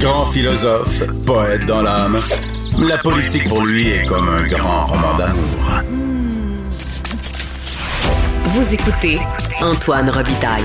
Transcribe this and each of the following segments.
Grand philosophe, poète dans l'âme, la politique pour lui est comme un grand roman d'amour. Vous écoutez Antoine Robitaille.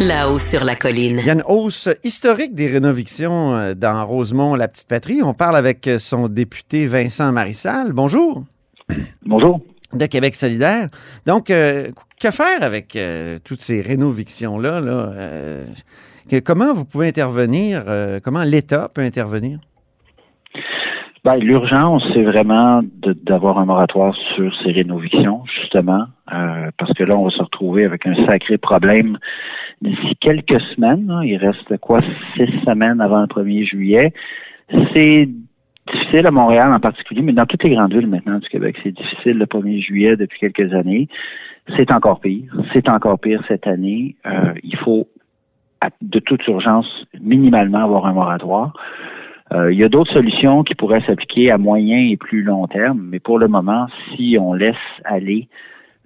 Là-haut sur la colline. Il y a une hausse historique des rénovations euh, dans Rosemont, la petite patrie. On parle avec euh, son député Vincent Marissal. Bonjour. Bonjour. De Québec solidaire. Donc, euh, que faire avec toutes ces rénovations-là? Là? Comment vous pouvez intervenir? comment l'État peut intervenir? Ben, L'urgence, c'est vraiment d'avoir un moratoire sur ces rénovations, justement, parce que là, on va se retrouver avec un sacré problème d'ici quelques semaines. il reste quoi, six semaines avant le 1er juillet. C'est difficile à Montréal en particulier, mais dans toutes les grandes villes maintenant du Québec, c'est difficile le 1er juillet depuis quelques années. C'est encore pire. C'est encore pire cette année. Euh, il faut de toute urgence minimalement avoir un moratoire. Euh, il y a d'autres solutions qui pourraient s'appliquer à moyen et plus long terme, mais pour le moment, si on laisse aller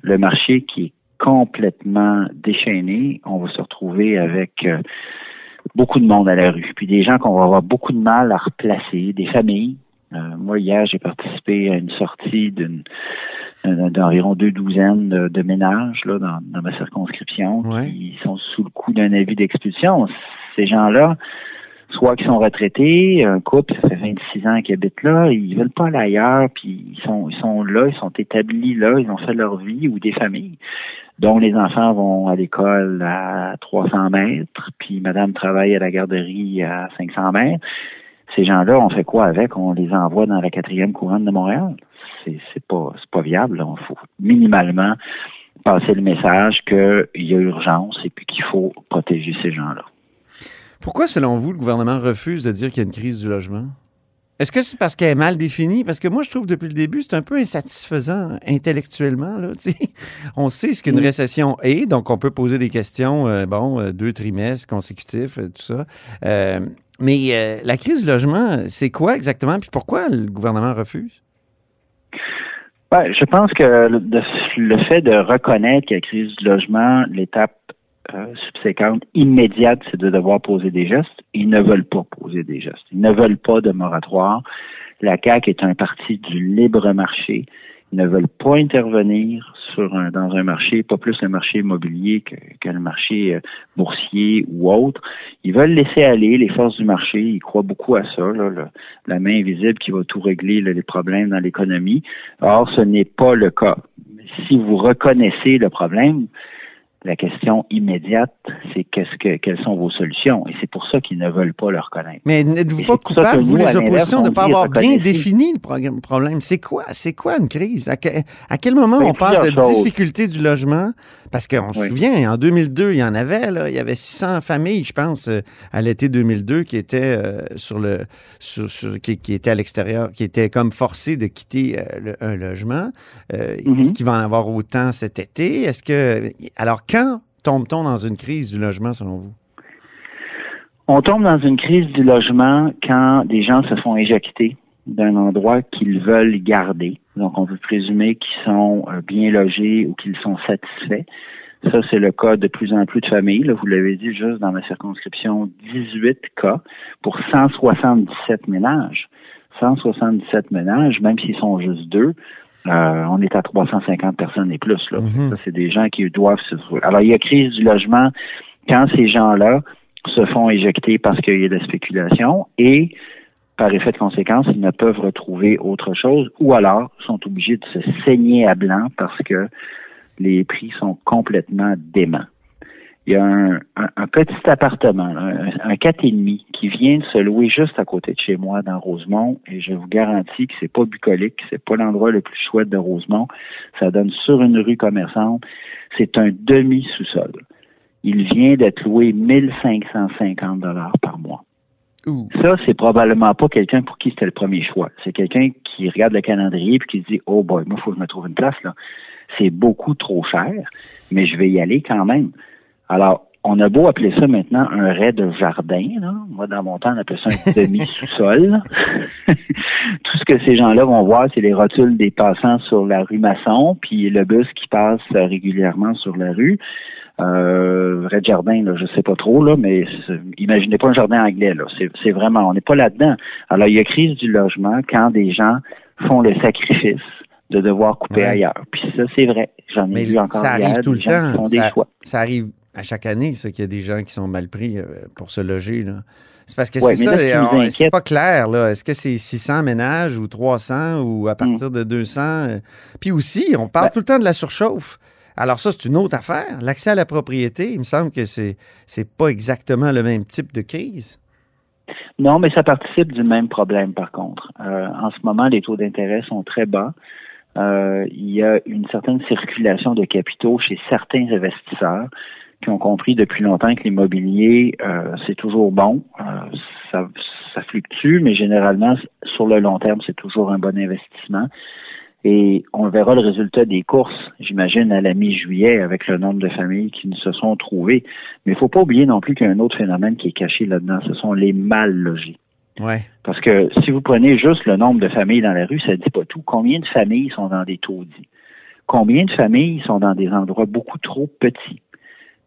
le marché qui est complètement déchaîné, on va se retrouver avec euh, beaucoup de monde à la rue, puis des gens qu'on va avoir beaucoup de mal à replacer, des familles. Euh, moi, hier, j'ai participé à une sortie d'une d'environ deux douzaines de, ménages là, dans, ma circonscription qui sont sous le coup d'un avis d'expulsion. Ces gens-là, soit qui sont retraités, un couple, ça fait 26 ans qu'ils habitent là, ils veulent pas aller ailleurs, puis ils sont, ils sont là, ils sont établis là, ils ont fait leur vie, ou des familles dont les enfants vont à l'école à 300 mètres, puis madame travaille à la garderie à 500 mètres. Ces gens-là, on fait quoi avec? On les envoie dans la quatrième couronne de Montréal? C'est, c'est pas, c'est pas viable. Il faut minimalement passer le message qu'il y a urgence et puis qu'il faut protéger ces gens-là. Pourquoi, selon vous, le gouvernement refuse de dire qu'il y a une crise du logement? Est-ce que c'est parce qu'elle est mal définie? Parce que moi, je trouve depuis le début, c'est un peu insatisfaisant intellectuellement. Là, on sait ce qu'une récession est, donc on peut poser des questions, euh, bon, euh, deux trimestres consécutifs, euh, tout ça. Mais la crise du logement, c'est quoi exactement? Puis pourquoi le gouvernement refuse? Ben, je pense que le, fait de reconnaître qu'il y a crise du logement, l'étape euh, subséquente immédiate, c'est de devoir poser des gestes. Ils ne veulent pas poser des gestes. Ils ne veulent pas de moratoire. La CAQ est un parti du libre marché. Ne veulent pas intervenir sur un, dans un marché, pas plus le marché immobilier que, le marché euh, boursier ou autre. Ils veulent laisser aller les forces du marché. Ils croient beaucoup à ça, là, la main invisible qui va tout régler les problèmes dans l'économie. Or, ce n'est pas le cas. Si vous reconnaissez le problème, la question immédiate, c'est qu'est-ce que quelles sont vos solutions? Et c'est pour ça qu'ils ne veulent pas le reconnaître. Mais n'êtes-vous pas coupable, vous, les oppositions, de ne pas avoir bien défini le problème? C'est quoi? C'est quoi une crise? À, quel moment ben, on passe de difficulté du logement? Parce qu'on se souvient, en 2002, il y en avait, là, il y avait 600 familles, je pense, euh, à l'été 2002, qui étaient euh, sur le, qui, étaient à l'extérieur, qui étaient comme forcées de quitter euh, un logement. Mm-hmm. Est-ce qu'il va en avoir autant cet été? Est-ce que, alors, quand tombe-t-on dans une crise du logement, selon vous? On tombe dans une crise du logement quand des gens se font éjecter d'un endroit qu'ils veulent garder. Donc, on peut présumer qu'ils sont euh, bien logés ou qu'ils sont satisfaits. Ça, c'est le cas de plus en plus de familles. vous l'avez dit juste dans ma circonscription, 18 cas pour 177 ménages. 177 ménages, même s'ils sont juste deux, euh, on est à 350 personnes et plus. Là. Mhm. Ça, c'est des gens qui doivent se trouver. Alors, il y a crise du logement quand ces gens-là se font éjecter parce qu'il y a de la spéculation et par effet de conséquence, ils ne peuvent retrouver autre chose ou alors sont obligés de se saigner à blanc parce que les prix sont complètement déments il y a un, petit appartement, un, un demi, qui vient de se louer juste à côté de chez moi dans Rosemont, et je vous garantis que c'est pas bucolique, c'est pas l'endroit le plus chouette de Rosemont. Ça donne sur une rue commerçante. C'est un demi-sous-sol. Il vient d'être loué 1550 dollars par mois. Ça, c'est probablement pas quelqu'un pour qui c'était le premier choix. C'est quelqu'un qui regarde le calendrier et qui se dit, oh boy, moi, il faut que je me trouve une place là. C'est beaucoup trop cher, mais je vais y aller quand même. Alors, on a beau appeler ça maintenant un raid de jardin. Là. Moi, dans mon temps, on appelait ça un demi-sous-sol. Tout ce que ces gens-là vont voir, c'est les rotules des passants sur la rue Masson, puis le bus qui passe régulièrement sur la rue. Euh, vrai jardin, là, je sais pas trop, là, mais imaginez pas un jardin anglais. Là. C'est, vraiment, on n'est pas là-dedans. Alors, il y a crise du logement quand des gens font le sacrifice de devoir couper ailleurs. Puis ça, c'est vrai. J'en ai vu encore ça arrive tout le temps. des ça, choix. ça arrive à chaque année, ça, qu'il y a des gens qui sont mal pris euh, pour se loger. Là. C'est parce que c'est ça, c'est pas clair. Là. Est-ce que c'est 600 ménages ou 300 ou à partir de 200? Euh? Puis aussi, on parle tout le temps de la surchauffe. Alors ça, c'est une autre affaire. L'accès à la propriété, il me semble que c'est c'est pas exactement le même type de crise. Non, mais ça participe du même problème, par contre. Euh, en ce moment, les taux d'intérêt sont très bas. Euh, il y a une certaine circulation de capitaux chez certains investisseurs qui ont compris depuis longtemps que l'immobilier, euh, c'est toujours bon. ça fluctue, mais généralement, sur le long terme, c'est toujours un bon investissement. Et on verra le résultat des courses, j'imagine, à la mi-juillet avec le nombre de familles qui se sont trouvées. Mais il ne faut pas oublier non plus qu'il y a un autre phénomène qui est caché là-dedans, ce sont les mal logés. Ouais. Parce que si vous prenez juste le nombre de familles dans la rue, ça ne dit pas tout. Combien de familles sont dans des taudis? Combien de familles sont dans des endroits beaucoup trop petits?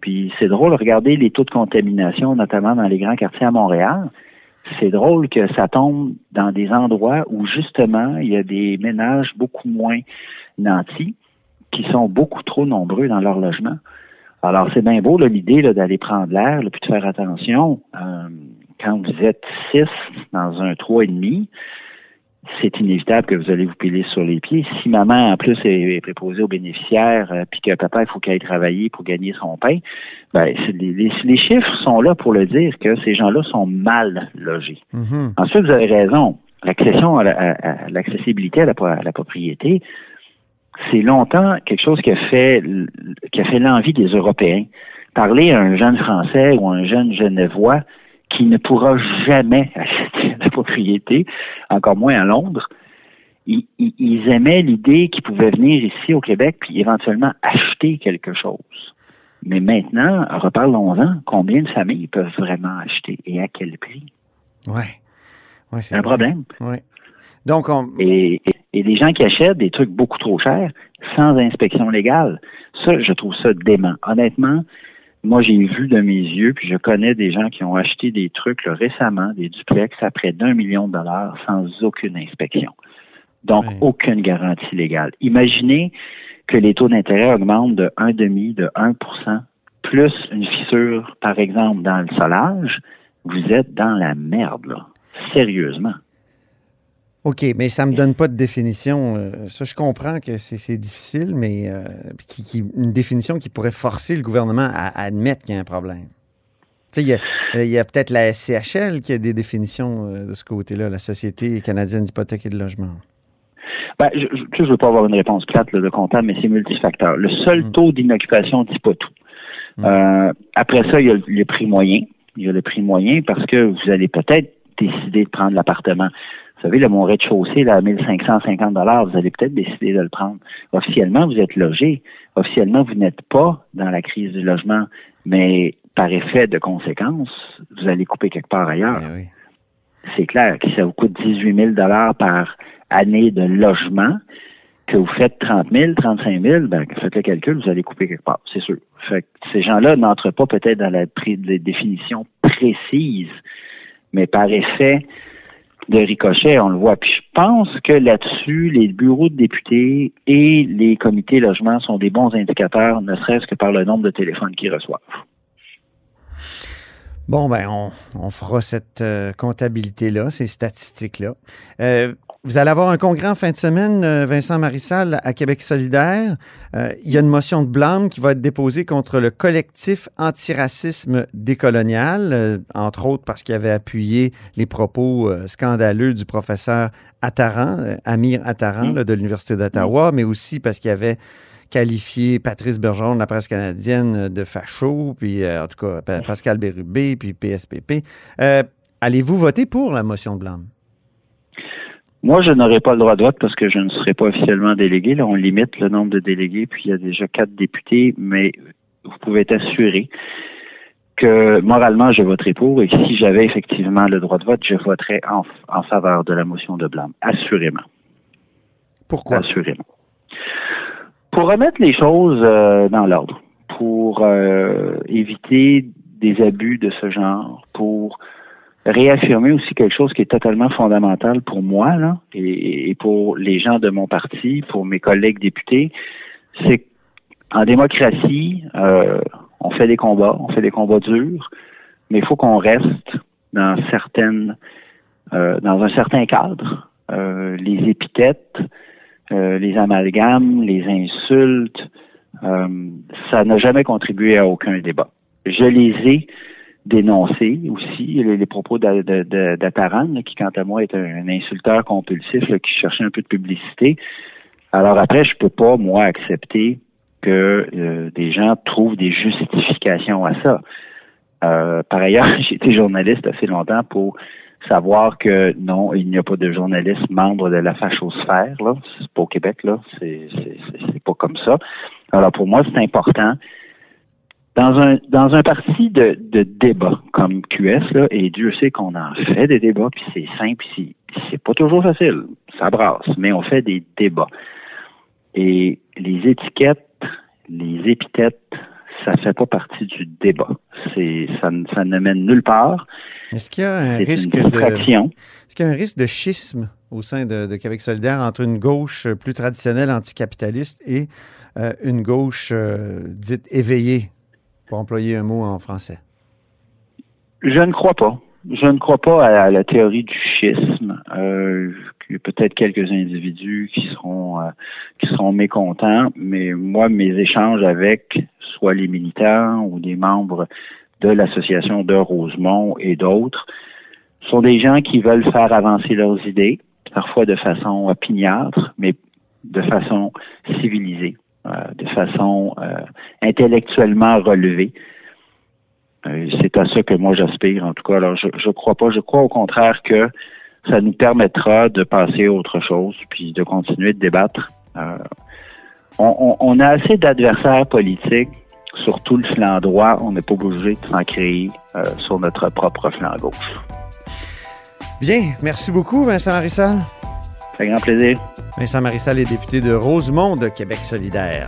Puis c'est drôle, regardez les taux de contamination, notamment dans les grands quartiers à Montréal c'est drôle que ça tombe dans des endroits où justement il y a des ménages beaucoup moins nantis qui sont beaucoup trop nombreux dans leur logement. Alors c'est bien beau l'idée d'aller prendre l'air, puis de faire attention. Euh, quand vous êtes six dans un trois et demi, c'est inévitable que vous allez vous piler sur les pieds. Si maman, en plus, est, préposée aux bénéficiaires, euh, puis que papa, il faut qu'elle aille travailler pour gagner son pain, ben, les, les, chiffres sont là pour le dire que ces gens-là sont mal logés. Mm-hmm. Ensuite, vous avez raison. L'accession à, l'accessibilité à, la, propriété, c'est longtemps quelque chose qui a fait qui a fait l'envie des Européens. Parler à un jeune Français ou un jeune Genevois, qui ne pourra jamais acheter la propriété, encore moins à Londres. Ils, aimaient l'idée qu'ils pouvaient venir ici au Québec puis éventuellement acheter quelque chose. Mais maintenant, reparlons-en, combien de familles peuvent vraiment acheter et à quel prix? Oui. Ouais, c'est un problème. Ouais. Donc, et, et, des gens qui achètent des trucs beaucoup trop chers sans inspection légale. Ça, je trouve ça dément. Honnêtement, moi, j'ai vu de mes yeux, puis je connais des gens qui ont acheté des trucs récemment, des duplex à près d'un million de dollars sans aucune inspection. Donc, aucune garantie légale. Imaginez que les taux d'intérêt augmentent de demi, de 1% plus une fissure, par exemple, dans le solage, vous êtes dans la merde, là. Sérieusement. OK, mais ça ne me donne pas de définition. Euh, ça, je comprends que c'est difficile, mais euh, qui, une définition qui pourrait forcer le gouvernement à, admettre qu'il y a un problème. Tu sais, il y a, peut-être la SCHL qui a des définitions euh, de ce côté-là, la Société canadienne d'hypothèque et de logement. Ben, je ne veux pas avoir une réponse plate de comptable, mais c'est multifacteur. Le seul mm. taux d'inoccupation ne dit pas tout. Mm. après ça, il y a le prix moyen. Il y a le prix moyen parce que vous allez peut-être décider de prendre l'appartement vous savez, le mon rez-de-chaussée, là, à 1550 vous allez peut-être décider de le prendre. Officiellement, vous êtes logé. Officiellement, vous n'êtes pas dans la crise du logement, mais par effet de conséquence, vous allez couper quelque part ailleurs. Eh C'est clair que ça vous coûte 18 000 par année de logement, que vous faites 30 000, 35 000, ben, faites le calcul, vous allez couper quelque part, c'est sûr. Fait ces gens-là n'entrent pas peut-être dans la définition précise, mais par effet de ricochet, on le voit. Puis je pense que là-dessus, les bureaux de députés et les comités logement sont des bons indicateurs, ne serait-ce que par le nombre de téléphones qu'ils reçoivent. Bon, ben, on, fera cette euh, comptabilité-là, ces statistiques-là. Euh, vous allez avoir un congrès en fin de semaine, euh, Vincent Marissal, à Québec solidaire. il y a une motion de blâme qui va être déposée contre le collectif antiracisme décolonial, entre autres parce qu'il avait appuyé les propos scandaleux du professeur Attaran, Amir Attaran de l'Université d'Ottawa, mais aussi parce qu'il avait qualifié Patrice Bergeron de la presse canadienne euh, de facho, puis euh, en tout cas Pascal Bérubé, puis PSPP. Euh, allez-vous voter pour la motion de blâme? Moi, je n'aurai pas le droit de vote parce que je ne serai pas officiellement délégué. Là, on limite le nombre de délégués, puis il y a déjà quatre députés, mais vous pouvez être assuré que moralement, je voterai pour et que si j'avais effectivement le droit de vote, je voterais en, en faveur de la motion de blâme. Assurément. Pourquoi? Assurément. Pour remettre les choses euh, dans l'ordre, pour éviter des abus de ce genre, pour réaffirmer aussi quelque chose qui est totalement fondamental pour moi là, et, pour les gens de mon parti, pour mes collègues députés, c'est qu'en démocratie, euh, on fait des combats, on fait des combats durs, mais il faut qu'on reste dans certaines, euh, dans un certain cadre. Euh, les épithètes, les amalgames, les insultes, ça n'a jamais contribué à aucun débat. Je les ai dénoncer aussi les, propos d'Ataran, qui, quant à moi, est un, insulteur compulsif qui cherchait un peu de publicité. Alors après, je peux pas, moi, accepter que euh, des gens trouvent des justifications à ça. Euh, par ailleurs, j'ai été journaliste assez longtemps pour savoir que non, il n'y a pas de journaliste membre de la fachosphère, là. C'est pas au Québec, là. C'est, c'est pas comme ça. Alors pour moi, c'est important dans un dans un parti de, de débat comme QS, là, et Dieu sait qu'on en fait des débats, puis c'est simple, c'est pas toujours facile, ça brasse, mais on fait des débats. Et les étiquettes, les épithètes, ça fait pas partie du débat. C'est ça, ça ne mène nulle part. Est-ce qu'il y a un risque de est-ce qu'il y a un risque de schisme au sein de, de, Québec solidaire entre une gauche plus traditionnelle anticapitaliste et euh, une gauche euh, dite éveillée pour employer un mot en français? Je ne crois pas. Je ne crois pas à, la théorie du schisme. Euh, il y a peut-être quelques individus qui seront euh, qui seront mécontents, mais moi, mes échanges avec soit les militants ou des membres de l'association de Rosemont et d'autres sont des gens qui veulent faire avancer leurs idées, parfois de façon opiniâtre, mais de façon civilisée. Euh, de façon euh, intellectuellement relevée. Euh, c'est à ça que moi j'aspire, en tout cas. Alors, je ne crois pas. Je crois au contraire que ça nous permettra de passer à autre chose, puis de continuer de débattre. on, a assez d'adversaires politiques sur tout le flanc droit. On n'est pas obligé de s'en créer sur notre propre flanc gauche. Bien, merci beaucoup, Vincent Marissal. C'est un grand plaisir. Vincent Marissal est député de Rosemont de Québec solidaire.